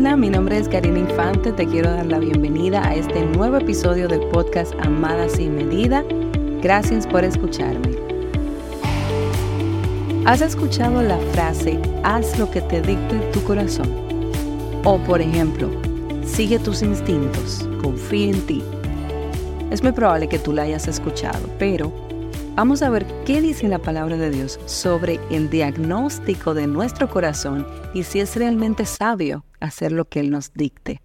Hola, mi nombre es Karina Infante. Te quiero dar la bienvenida a este nuevo episodio del podcast Amada sin medida. Gracias por escucharme. ¿Has escuchado la frase haz lo que te dicte tu corazón? O por ejemplo, sigue tus instintos, confía en ti. Es muy probable que tú la hayas escuchado, pero vamos a ver qué dice la palabra de Dios sobre el diagnóstico de nuestro corazón y si es realmente sabio hacer lo que Él nos dicte.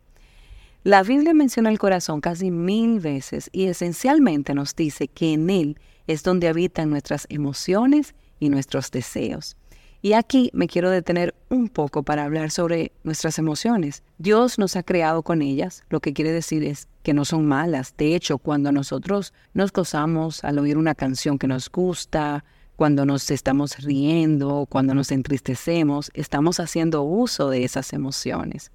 La Biblia menciona el corazón casi mil veces y esencialmente nos dice que en él es donde habitan nuestras emociones y nuestros deseos. Y aquí me quiero detener un poco para hablar sobre nuestras emociones. Dios nos ha creado con ellas, lo que quiere decir es que no son malas. De hecho, cuando nosotros nos gozamos al oír una canción que nos gusta, cuando nos estamos riendo, cuando nos entristecemos, estamos haciendo uso de esas emociones.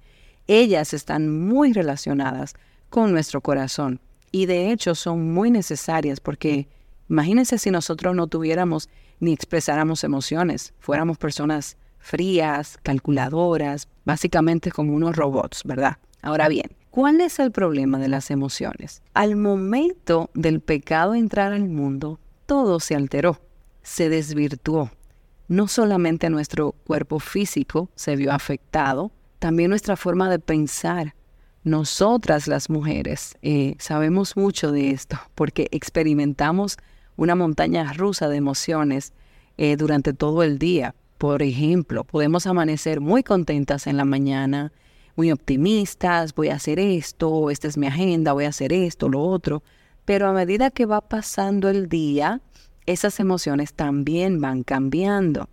Ellas están muy relacionadas con nuestro corazón y de hecho son muy necesarias porque imagínense si nosotros no tuviéramos ni expresáramos emociones, fuéramos personas frías, calculadoras, básicamente como unos robots, ¿verdad? Ahora bien, ¿cuál es el problema de las emociones? Al momento del pecado entrar al mundo, todo se alteró se desvirtuó. No solamente nuestro cuerpo físico se vio afectado, también nuestra forma de pensar. Nosotras las mujeres eh, sabemos mucho de esto porque experimentamos una montaña rusa de emociones eh, durante todo el día. Por ejemplo, podemos amanecer muy contentas en la mañana, muy optimistas, voy a hacer esto, esta es mi agenda, voy a hacer esto, lo otro. Pero a medida que va pasando el día, esas emociones también van cambiando.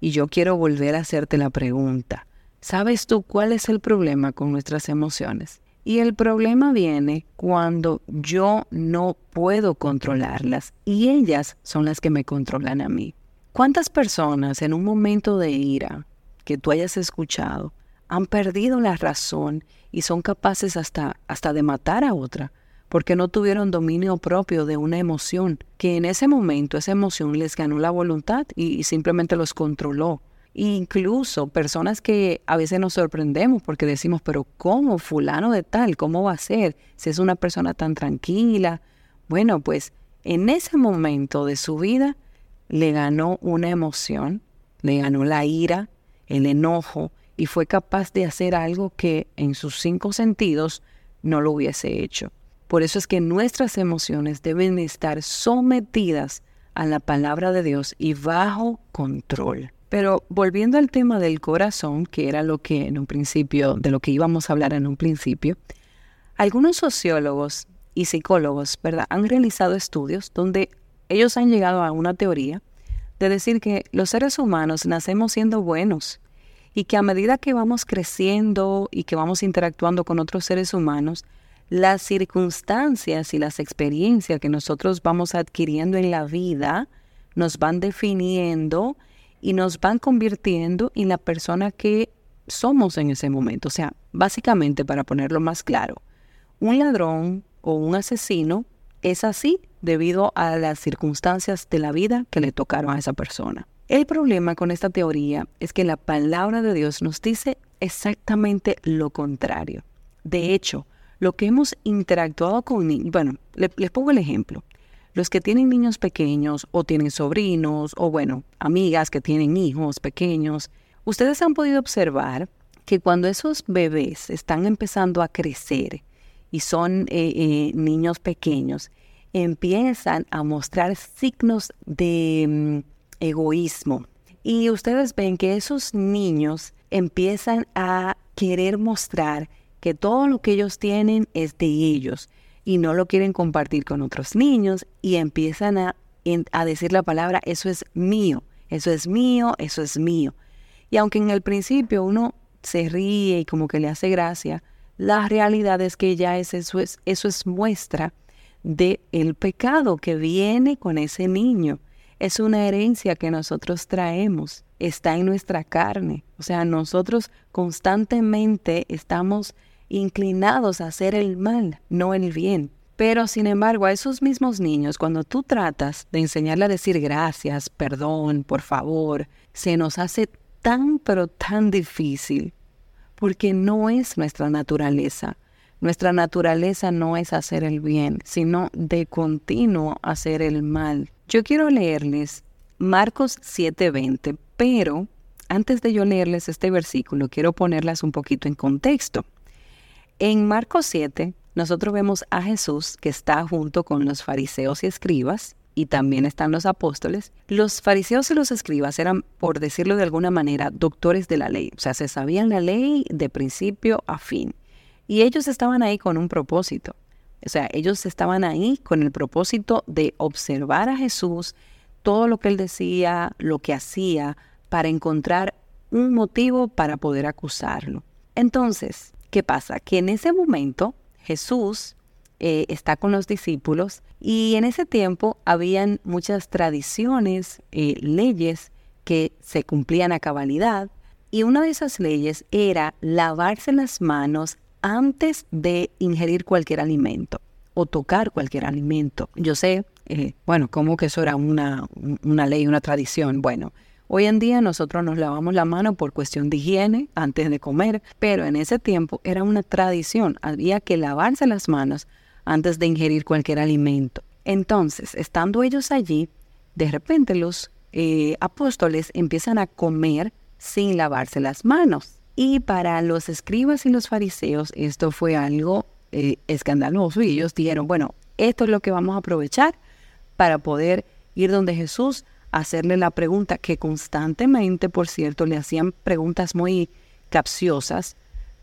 Y yo quiero volver a hacerte la pregunta. ¿Sabes tú cuál es el problema con nuestras emociones? Y el problema viene cuando yo no puedo controlarlas y ellas son las que me controlan a mí. ¿Cuántas personas en un momento de ira que tú hayas escuchado han perdido la razón y son capaces hasta, hasta de matar a otra porque no tuvieron dominio propio de una emoción, que en ese momento esa emoción les ganó la voluntad y, simplemente los controló. incluso personas que a veces nos sorprendemos porque decimos, pero ¿cómo fulano de tal? ¿Cómo va a ser? Si es una persona tan tranquila. Bueno, pues en ese momento de su vida le ganó una emoción, le ganó la ira, el enojo, y fue capaz de hacer algo que en sus cinco sentidos no lo hubiese hecho. Por eso es que nuestras emociones deben estar sometidas a la palabra de Dios y bajo control. Pero volviendo al tema del corazón, que era lo que en un principio, de lo que íbamos a hablar en un principio, algunos sociólogos y psicólogos, ¿verdad?, han realizado estudios donde ellos han llegado a una teoría de decir que los seres humanos nacemos siendo buenos y que a medida que vamos creciendo y que vamos interactuando con otros seres humanos, las circunstancias y las experiencias que nosotros vamos adquiriendo en la vida nos van definiendo y nos van convirtiendo en la persona que somos en ese momento. O sea, básicamente, para ponerlo más claro, un ladrón o un asesino es así debido a las circunstancias de la vida que le tocaron a esa persona. El problema con esta teoría es que la palabra de Dios nos dice exactamente lo contrario. De hecho, lo que hemos interactuado con niños, bueno, les pongo el ejemplo. Los que tienen niños pequeños o tienen sobrinos o bueno, amigas que tienen hijos pequeños, ustedes han podido observar que cuando esos bebés están empezando a crecer y son eh, eh, niños pequeños, empiezan a mostrar signos de mm, egoísmo. Y ustedes ven que esos niños empiezan a querer mostrar que todo lo que ellos tienen es de ellos y no lo quieren compartir con otros niños y empiezan a, decir la palabra, eso es mío, eso es mío, eso es mío. Y aunque en el principio uno se ríe y como que le hace gracia, la realidad es que ya es, eso, es, eso es muestra de el pecado que viene con ese niño. Es una herencia que nosotros traemos, está en nuestra carne. O sea, nosotros constantemente estamos inclinados a hacer el mal, no el bien. Pero sin embargo, a esos mismos niños, cuando tú tratas de enseñarle a decir gracias, perdón, por favor, se nos hace tan pero tan difícil, porque no es nuestra naturaleza. Nuestra naturaleza no es hacer el bien, sino de continuo hacer el mal. Yo quiero leerles Marcos 7:20, pero antes de yo leerles este versículo, quiero ponerlas un poquito en contexto. En Marcos 7, nosotros vemos a Jesús que está junto con los fariseos y escribas, y también están los apóstoles. Los fariseos y los escribas eran, por decirlo de alguna manera, doctores de la ley, o sea, se sabían la ley de principio a fin. Y ellos estaban ahí con un propósito. O sea, ellos estaban ahí con el propósito de observar a Jesús, todo lo que él decía, lo que hacía, para encontrar un motivo para poder acusarlo. Entonces, ¿qué pasa? Que en ese momento Jesús eh, está con los discípulos y en ese tiempo habían muchas tradiciones, eh, leyes que se cumplían a cabalidad y una de esas leyes era lavarse las manos antes de ingerir cualquier alimento o tocar cualquier alimento. Yo sé, eh, bueno, como que eso era una, una ley, una tradición. Bueno, hoy en día nosotros nos lavamos la mano por cuestión de higiene antes de comer, pero en ese tiempo era una tradición. Había que lavarse las manos antes de ingerir cualquier alimento. Entonces, estando ellos allí, de repente los eh, apóstoles empiezan a comer sin lavarse las manos. Y para los escribas y los fariseos esto fue algo eh, escandaloso y ellos dijeron, bueno, esto es lo que vamos a aprovechar para poder ir donde Jesús, hacerle la pregunta que constantemente, por cierto, le hacían preguntas muy capciosas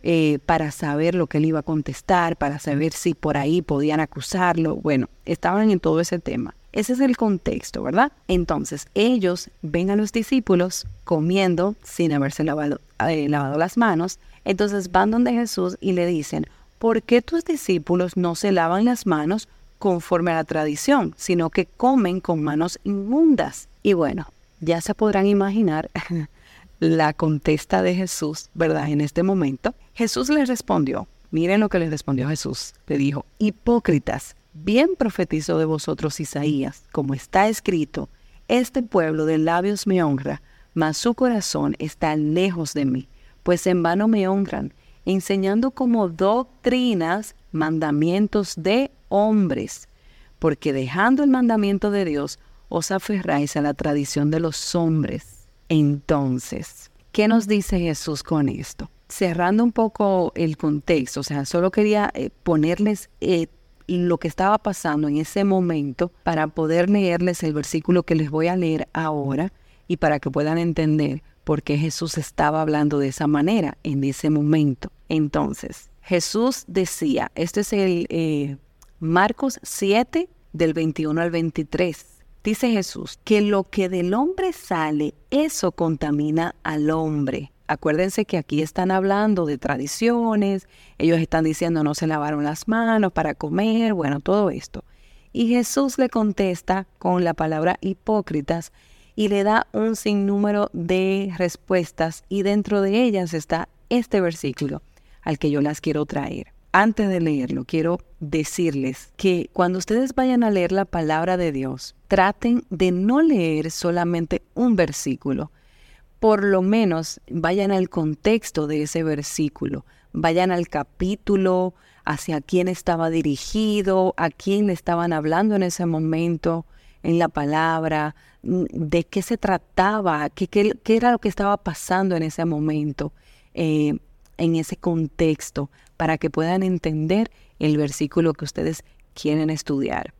eh, para saber lo que él iba a contestar, para saber si por ahí podían acusarlo. Bueno, estaban en todo ese tema. Ese es el contexto, ¿verdad? Entonces, ellos ven a los discípulos comiendo sin haberse lavado, eh, lavado las manos. Entonces van donde Jesús y le dicen, ¿por qué tus discípulos no se lavan las manos conforme a la tradición, sino que comen con manos inmundas? Y bueno, ya se podrán imaginar la contesta de Jesús, ¿verdad? En este momento, Jesús les respondió, miren lo que les respondió Jesús, le dijo, hipócritas, Bien profetizó de vosotros Isaías, como está escrito, este pueblo de labios me honra, mas su corazón está lejos de mí, pues en vano me honran, enseñando como doctrinas mandamientos de hombres, porque dejando el mandamiento de Dios, os aferráis a la tradición de los hombres. Entonces, ¿qué nos dice Jesús con esto? Cerrando un poco el contexto, o sea, solo quería eh, ponerles eh, lo que estaba pasando en ese momento para poder leerles el versículo que les voy a leer ahora y para que puedan entender por qué Jesús estaba hablando de esa manera en ese momento. Entonces, Jesús decía, este es el eh, Marcos 7 del 21 al 23. Dice Jesús que lo que del hombre sale, eso contamina al hombre. Acuérdense que aquí están hablando de tradiciones, ellos están diciendo no se lavaron las manos para comer, bueno, todo esto. Y Jesús le contesta con la palabra hipócritas y le da un sinnúmero de respuestas y dentro de ellas está este versículo al que yo las quiero traer. Antes de leerlo, quiero decirles que cuando ustedes vayan a leer la palabra de Dios, traten de no leer solamente un versículo, por lo menos vayan al contexto de ese versículo, vayan al capítulo, hacia quién estaba dirigido, a quién le estaban hablando en ese momento, en la palabra, mm, de qué se trataba, qué, qué, era lo que estaba pasando en ese momento, eh, en ese contexto, para que puedan entender el versículo que ustedes quieren estudiar.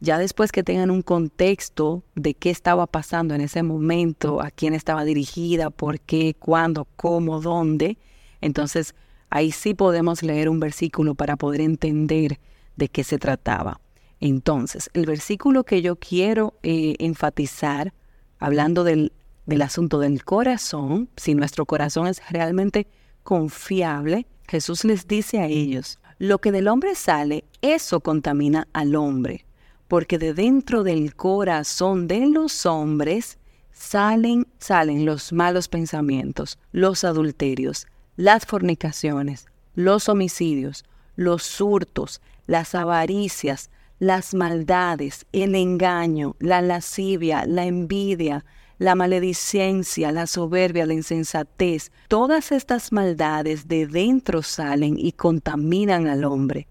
Ya después que tengan un contexto de qué estaba pasando en ese momento, a quién estaba dirigida, por qué, cuándo, cómo, dónde, entonces ahí sí podemos leer un versículo para poder entender de qué se trataba. Entonces, el versículo que yo quiero eh, enfatizar, hablando del, del asunto del corazón, si nuestro corazón es realmente confiable, Jesús les dice a ellos, lo que del hombre sale, eso contamina al hombre porque de dentro del corazón de los hombres salen, salen los malos pensamientos, los adulterios, las fornicaciones, los homicidios, los hurtos, las avaricias, las maldades, el engaño, la lascivia, la envidia, la maledicencia, la soberbia, la insensatez, todas estas maldades de dentro salen y contaminan al hombre.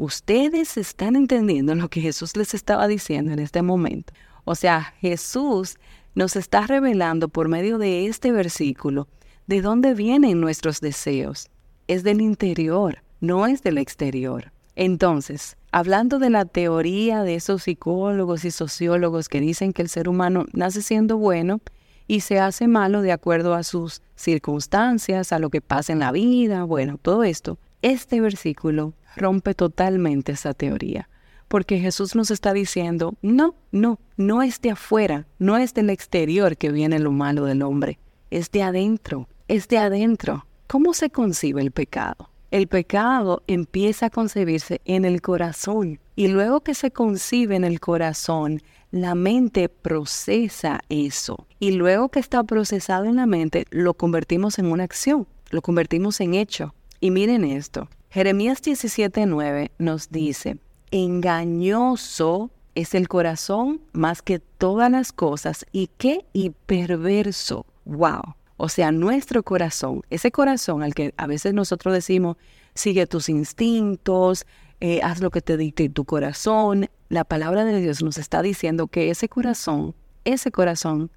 Ustedes están entendiendo lo que Jesús les estaba diciendo en este momento. O sea, Jesús nos está revelando por medio de este versículo de dónde vienen nuestros deseos. Es del interior, no es del exterior. Entonces, hablando de la teoría de esos psicólogos y sociólogos que dicen que el ser humano nace siendo bueno y se hace malo de acuerdo a sus circunstancias, a lo que pasa en la vida, bueno, todo esto, este versículo rompe totalmente esa teoría. Porque Jesús nos está diciendo, no, no, no es de afuera, no es del exterior que viene lo malo del hombre, es de adentro, es de adentro. ¿Cómo se concibe el pecado? El pecado empieza a concebirse en el corazón y luego que se concibe en el corazón, la mente procesa eso y luego que está procesado en la mente, lo convertimos en una acción, lo convertimos en hecho. Y miren esto, Jeremías 17:9 nos dice, engañoso es el corazón más que todas las cosas y qué y perverso. Wow. O sea, nuestro corazón, ese corazón al que a veces nosotros decimos, sigue tus instintos, eh, haz lo que te dicte tu corazón. La palabra de Dios nos está diciendo que ese corazón, ese corazón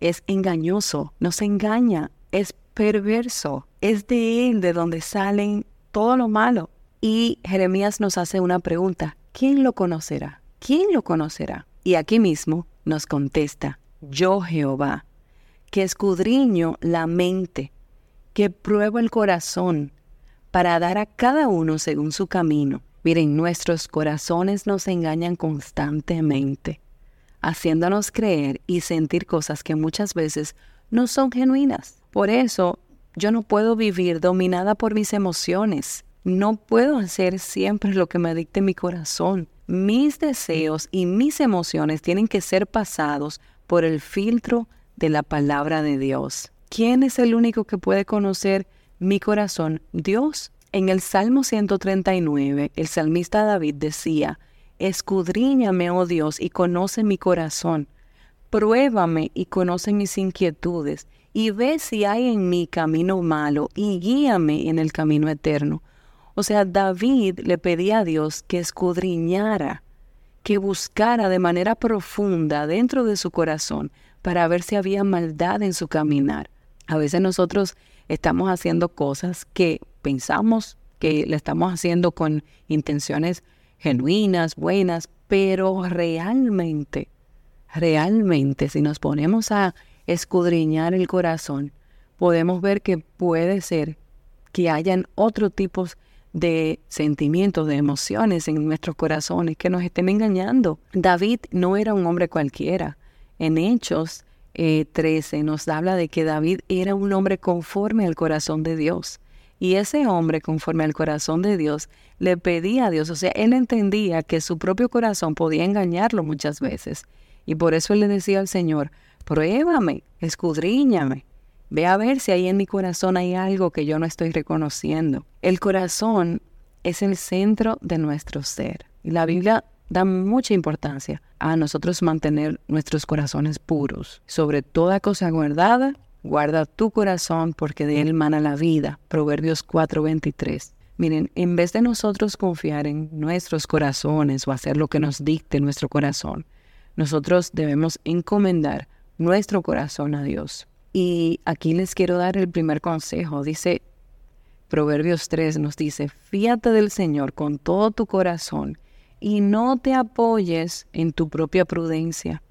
es engañoso, nos engaña, es perverso, es de él de donde salen todo lo malo. Y Jeremías nos hace una pregunta, ¿quién lo conocerá? ¿Quién lo conocerá? Y aquí mismo nos contesta, yo Jehová, que escudriño la mente, que pruebo el corazón, para dar a cada uno según su camino. Miren, nuestros corazones nos engañan constantemente, haciéndonos creer y sentir cosas que muchas veces no son genuinas. Por eso, yo no puedo vivir dominada por mis emociones. No puedo hacer siempre lo que me dicte mi corazón. Mis deseos y mis emociones tienen que ser pasados por el filtro de la palabra de Dios. ¿Quién es el único que puede conocer mi corazón? Dios. En el Salmo 139, el salmista David decía, Escudriñame, oh Dios, y conoce mi corazón. Pruébame y conoce mis inquietudes, y ve si hay en mí camino malo, y guíame en el camino eterno. O sea, David le pedía a Dios que escudriñara, que buscara de manera profunda dentro de su corazón para ver si había maldad en su caminar. A veces nosotros estamos haciendo cosas que pensamos que le estamos haciendo con intenciones genuinas, buenas, pero realmente, realmente, si nos ponemos a escudriñar el corazón, podemos ver que puede ser que hayan otro tipos de sentimientos, de emociones en nuestros corazones que nos estén engañando. David no era un hombre cualquiera. En Hechos 13 eh, nos habla de que David era un hombre conforme al corazón de Dios. Y ese hombre, conforme al corazón de Dios, le pedía a Dios, o sea, él entendía que su propio corazón podía engañarlo muchas veces. Y por eso él le decía al Señor, pruébame, escudriñame, Ve a ver si ahí en mi corazón hay algo que yo no estoy reconociendo. El corazón es el centro de nuestro ser. Y la Biblia da mucha importancia a nosotros mantener nuestros corazones puros. Sobre toda cosa guardada, guarda tu corazón porque de él mana la vida. Proverbios 4:23. Miren, en vez de nosotros confiar en nuestros corazones o hacer lo que nos dicte nuestro corazón, nosotros debemos encomendar nuestro corazón a Dios. Y aquí les quiero dar el primer consejo. Dice, Proverbios 3 nos dice, fíate del Señor con todo tu corazón y no te apoyes en tu propia prudencia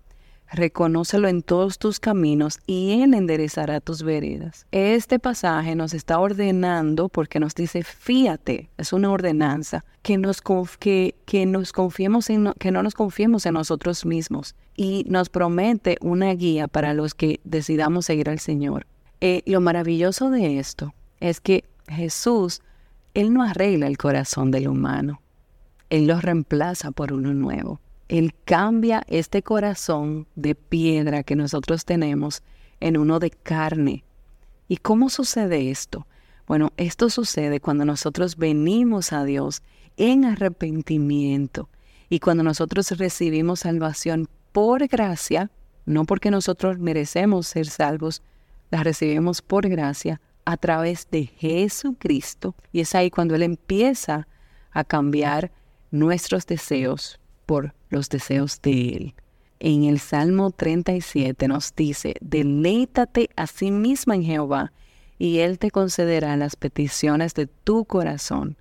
reconócelo en todos tus caminos y Él enderezará tus veredas. Este pasaje nos está ordenando porque nos dice, fíate, es una ordenanza, que nos, que, que nos confiemos en, que no nos confiemos en nosotros mismos y nos promete una guía para los que decidamos seguir al Señor. Eh, lo maravilloso de esto es que Jesús, Él no arregla el corazón del humano, Él lo reemplaza por uno nuevo. Él cambia este corazón de piedra que nosotros tenemos en uno de carne. ¿Y cómo sucede esto? Bueno, esto sucede cuando nosotros venimos a Dios en arrepentimiento y cuando nosotros recibimos salvación por gracia, no porque nosotros merecemos ser salvos, la recibimos por gracia a través de Jesucristo. Y es ahí cuando Él empieza a cambiar nuestros deseos por los deseos de Él. En el Salmo 37 nos dice, deleítate a sí misma en Jehová, y Él te concederá las peticiones de tu corazón.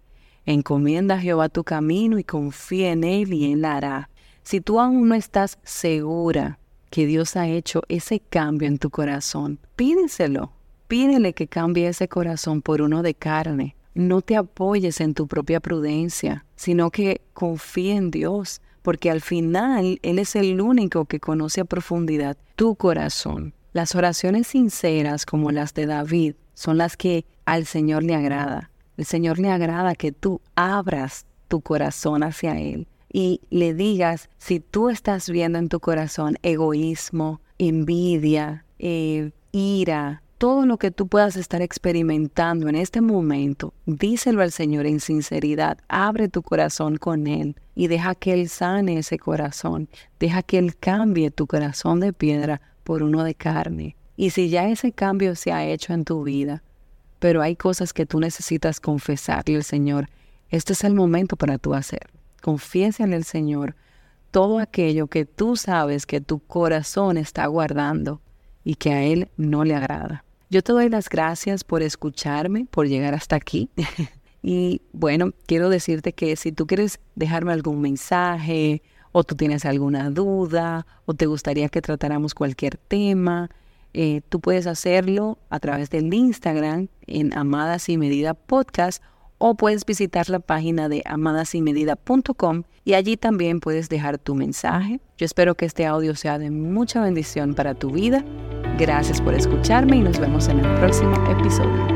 Encomienda a Jehová tu camino y confía en Él y Él hará. Si tú aún no estás segura que Dios ha hecho ese cambio en tu corazón, pídeselo. Pídele que cambie ese corazón por uno de carne. No te apoyes en tu propia prudencia, sino que confíe en Dios, porque al final Él es el único que conoce a profundidad tu corazón. Las oraciones sinceras como las de David son las que al Señor le agrada. El Señor le agrada que tú abras tu corazón hacia Él y le digas si tú estás viendo en tu corazón egoísmo, envidia, eh, ira, todo lo que tú puedas estar experimentando en este momento, díselo al Señor en sinceridad, abre tu corazón con Él y deja que Él sane ese corazón, deja que Él cambie tu corazón de piedra por uno de carne. Y si ya ese cambio se ha hecho en tu vida, pero hay cosas que tú necesitas confesarle al Señor. Este es el momento para tú hacer. Confiésale al Señor todo aquello que tú sabes que tu corazón está guardando y que a Él no le agrada. Yo te doy las gracias por escucharme, por llegar hasta aquí. y bueno, quiero decirte que si tú quieres dejarme algún mensaje o tú tienes alguna duda o te gustaría que tratáramos cualquier tema, eh, tú puedes hacerlo a través del Instagram en Amadas y Medida Podcast o puedes visitar la página de amadasimedida.com y allí también puedes dejar tu mensaje. Yo espero que este audio sea de mucha bendición para tu vida. Gracias por escucharme y nos vemos en el próximo episodio.